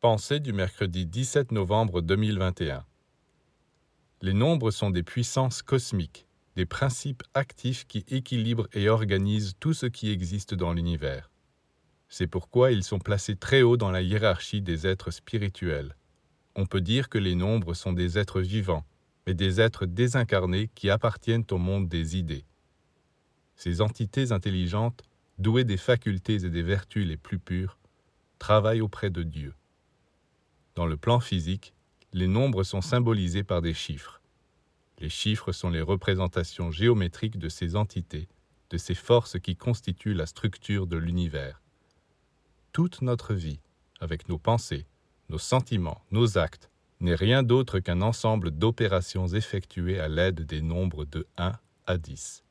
Pensée du mercredi 17 novembre 2021. Les nombres sont des puissances cosmiques, des principes actifs qui équilibrent et organisent tout ce qui existe dans l'univers. C'est pourquoi ils sont placés très haut dans la hiérarchie des êtres spirituels. On peut dire que les nombres sont des êtres vivants, mais des êtres désincarnés qui appartiennent au monde des idées. Ces entités intelligentes, douées des facultés et des vertus les plus pures, travaillent auprès de Dieu. Dans le plan physique, les nombres sont symbolisés par des chiffres. Les chiffres sont les représentations géométriques de ces entités, de ces forces qui constituent la structure de l'univers. Toute notre vie, avec nos pensées, nos sentiments, nos actes, n'est rien d'autre qu'un ensemble d'opérations effectuées à l'aide des nombres de 1 à 10.